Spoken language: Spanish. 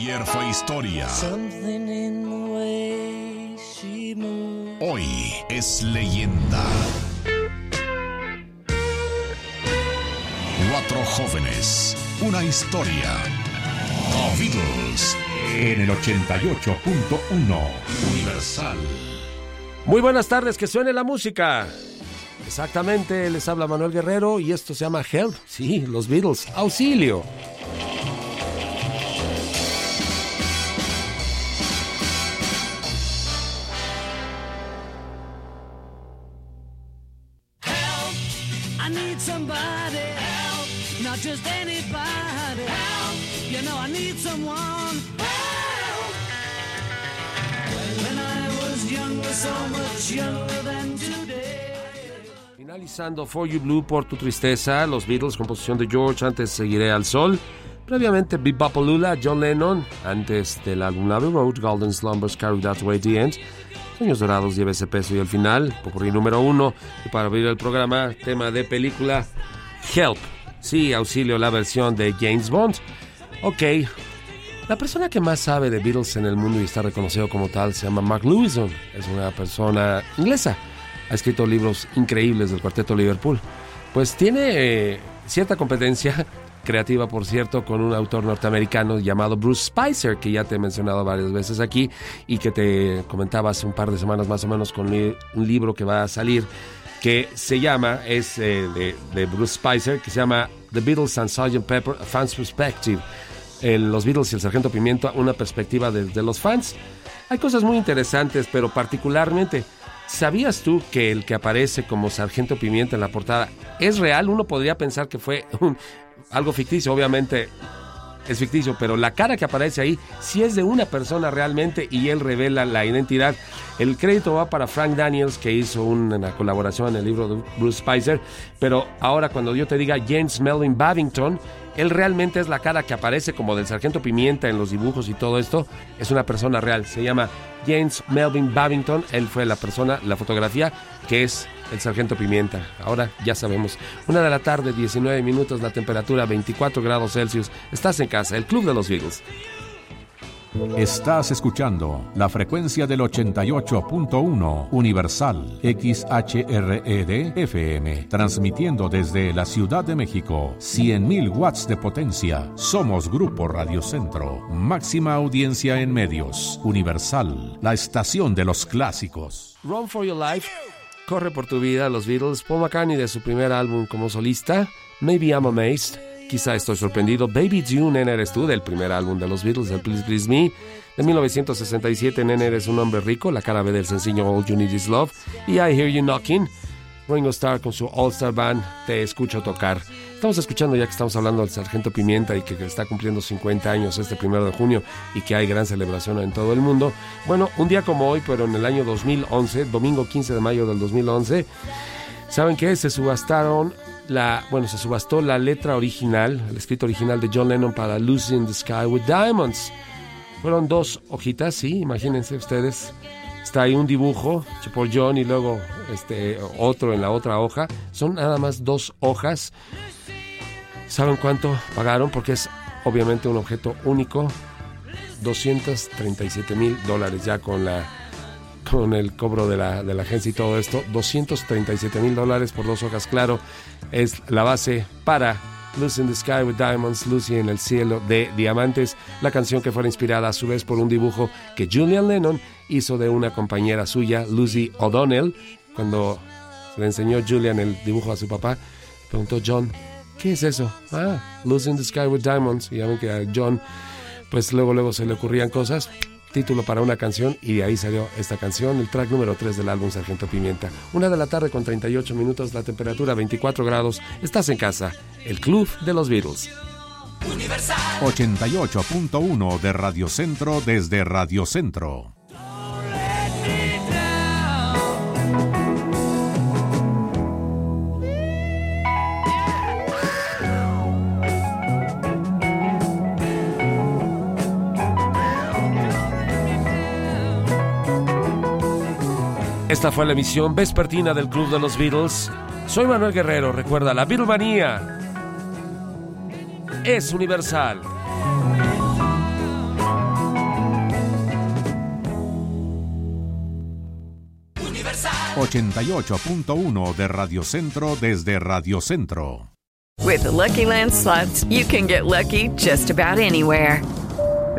Ayer fue historia. Hoy es leyenda. Cuatro jóvenes, una historia. The Beatles en el 88.1 Universal. Muy buenas tardes, que suene la música. Exactamente, les habla Manuel Guerrero y esto se llama Help. Sí, los Beatles. Auxilio. Somebody help, not just anybody help. You know I need someone help. When I was younger, so much younger than today. Finalizando For You Blue por tu tristeza, los Beatles, composición de George, antes Seguiré al Sol. Previamente Bebopalula, John Lennon, antes del álbum Abbey Road, Golden Slumbers Carried That Way the End. Sueños Dorados, lleva ese peso y al final, popurrí número uno. Y para abrir el programa, tema de película, Help. Sí, auxilio, la versión de James Bond. Ok, la persona que más sabe de Beatles en el mundo y está reconocido como tal se llama Mark Lewison. Es una persona inglesa. Ha escrito libros increíbles del cuarteto Liverpool. Pues tiene eh, cierta competencia creativa, por cierto, con un autor norteamericano llamado Bruce Spicer, que ya te he mencionado varias veces aquí y que te comentaba hace un par de semanas más o menos con un libro que va a salir que se llama, es eh, de, de Bruce Spicer, que se llama The Beatles and Sgt. Pepper, A Fan's Perspective. Los Beatles y el Sargento Pimiento, una perspectiva desde los fans. Hay cosas muy interesantes, pero particularmente, ¿sabías tú que el que aparece como Sargento Pimienta en la portada es real? Uno podría pensar que fue un- algo ficticio, obviamente es ficticio, pero la cara que aparece ahí sí es de una persona realmente y él revela la identidad. El crédito va para Frank Daniels, que hizo una colaboración en el libro de Bruce Spicer, pero ahora cuando yo te diga James Melvin Babington, él realmente es la cara que aparece como del Sargento Pimienta en los dibujos y todo esto, es una persona real, se llama James Melvin Babington, él fue la persona, la fotografía que es el Sargento Pimienta. Ahora ya sabemos. Una de la tarde, 19 minutos, la temperatura 24 grados Celsius. Estás en casa, el Club de los Beatles. Estás escuchando la frecuencia del 88.1 Universal XHRED FM, transmitiendo desde la Ciudad de México 100.000 watts de potencia. Somos Grupo Radio Centro, máxima audiencia en medios. Universal, la estación de los clásicos. Run for Your Life, Corre por tu vida, los Beatles, Paul McCartney de su primer álbum como solista, Maybe I'm Amazed, Quizá estoy sorprendido, Baby June, Nene eres tú, del primer álbum de los Beatles, el Please Please Me, de 1967, Nene eres un hombre rico, la cara B del sencillo All You Need Is Love, y I Hear You Knocking, Ringo Starr con su All Star Band, Te Escucho Tocar. Estamos escuchando ya que estamos hablando del Sargento Pimienta y que está cumpliendo 50 años este primero de junio y que hay gran celebración en todo el mundo. Bueno, un día como hoy, pero en el año 2011, domingo 15 de mayo del 2011, ¿saben qué? Se subastaron la, bueno, se subastó la letra original, el escrito original de John Lennon para Lucy in the Sky with Diamonds. Fueron dos hojitas, sí, imagínense ustedes. Está ahí un dibujo por John y luego este otro en la otra hoja. Son nada más dos hojas. ¿Saben cuánto pagaron? Porque es obviamente un objeto único. 237 mil dólares ya con la con el cobro de la, de la agencia y todo esto. 237 mil dólares por dos hojas, claro. Es la base para Lucy in the Sky with Diamonds, Lucy en el cielo de diamantes, la canción que fue inspirada a su vez por un dibujo que Julian Lennon hizo de una compañera suya, Lucy O'Donnell, cuando le enseñó Julian el dibujo a su papá, preguntó John, ¿qué es eso? Ah, Lucy in the Sky with Diamonds, y ya ven que a John, pues luego luego se le ocurrían cosas, título para una canción y de ahí salió esta canción, el track número 3 del álbum Sargento Pimienta. Una de la tarde con 38 minutos, la temperatura 24 grados. Estás en casa, el club de los Beatles. Universal. 88.1 de Radio Centro desde Radio Centro. Esta fue la emisión vespertina del Club de los Beatles. Soy Manuel Guerrero. Recuerda, la Beatlemanía es universal. Universal. 88.1 de Radio Centro desde Radio Centro. With the Lucky Land slots, you can get lucky just about anywhere.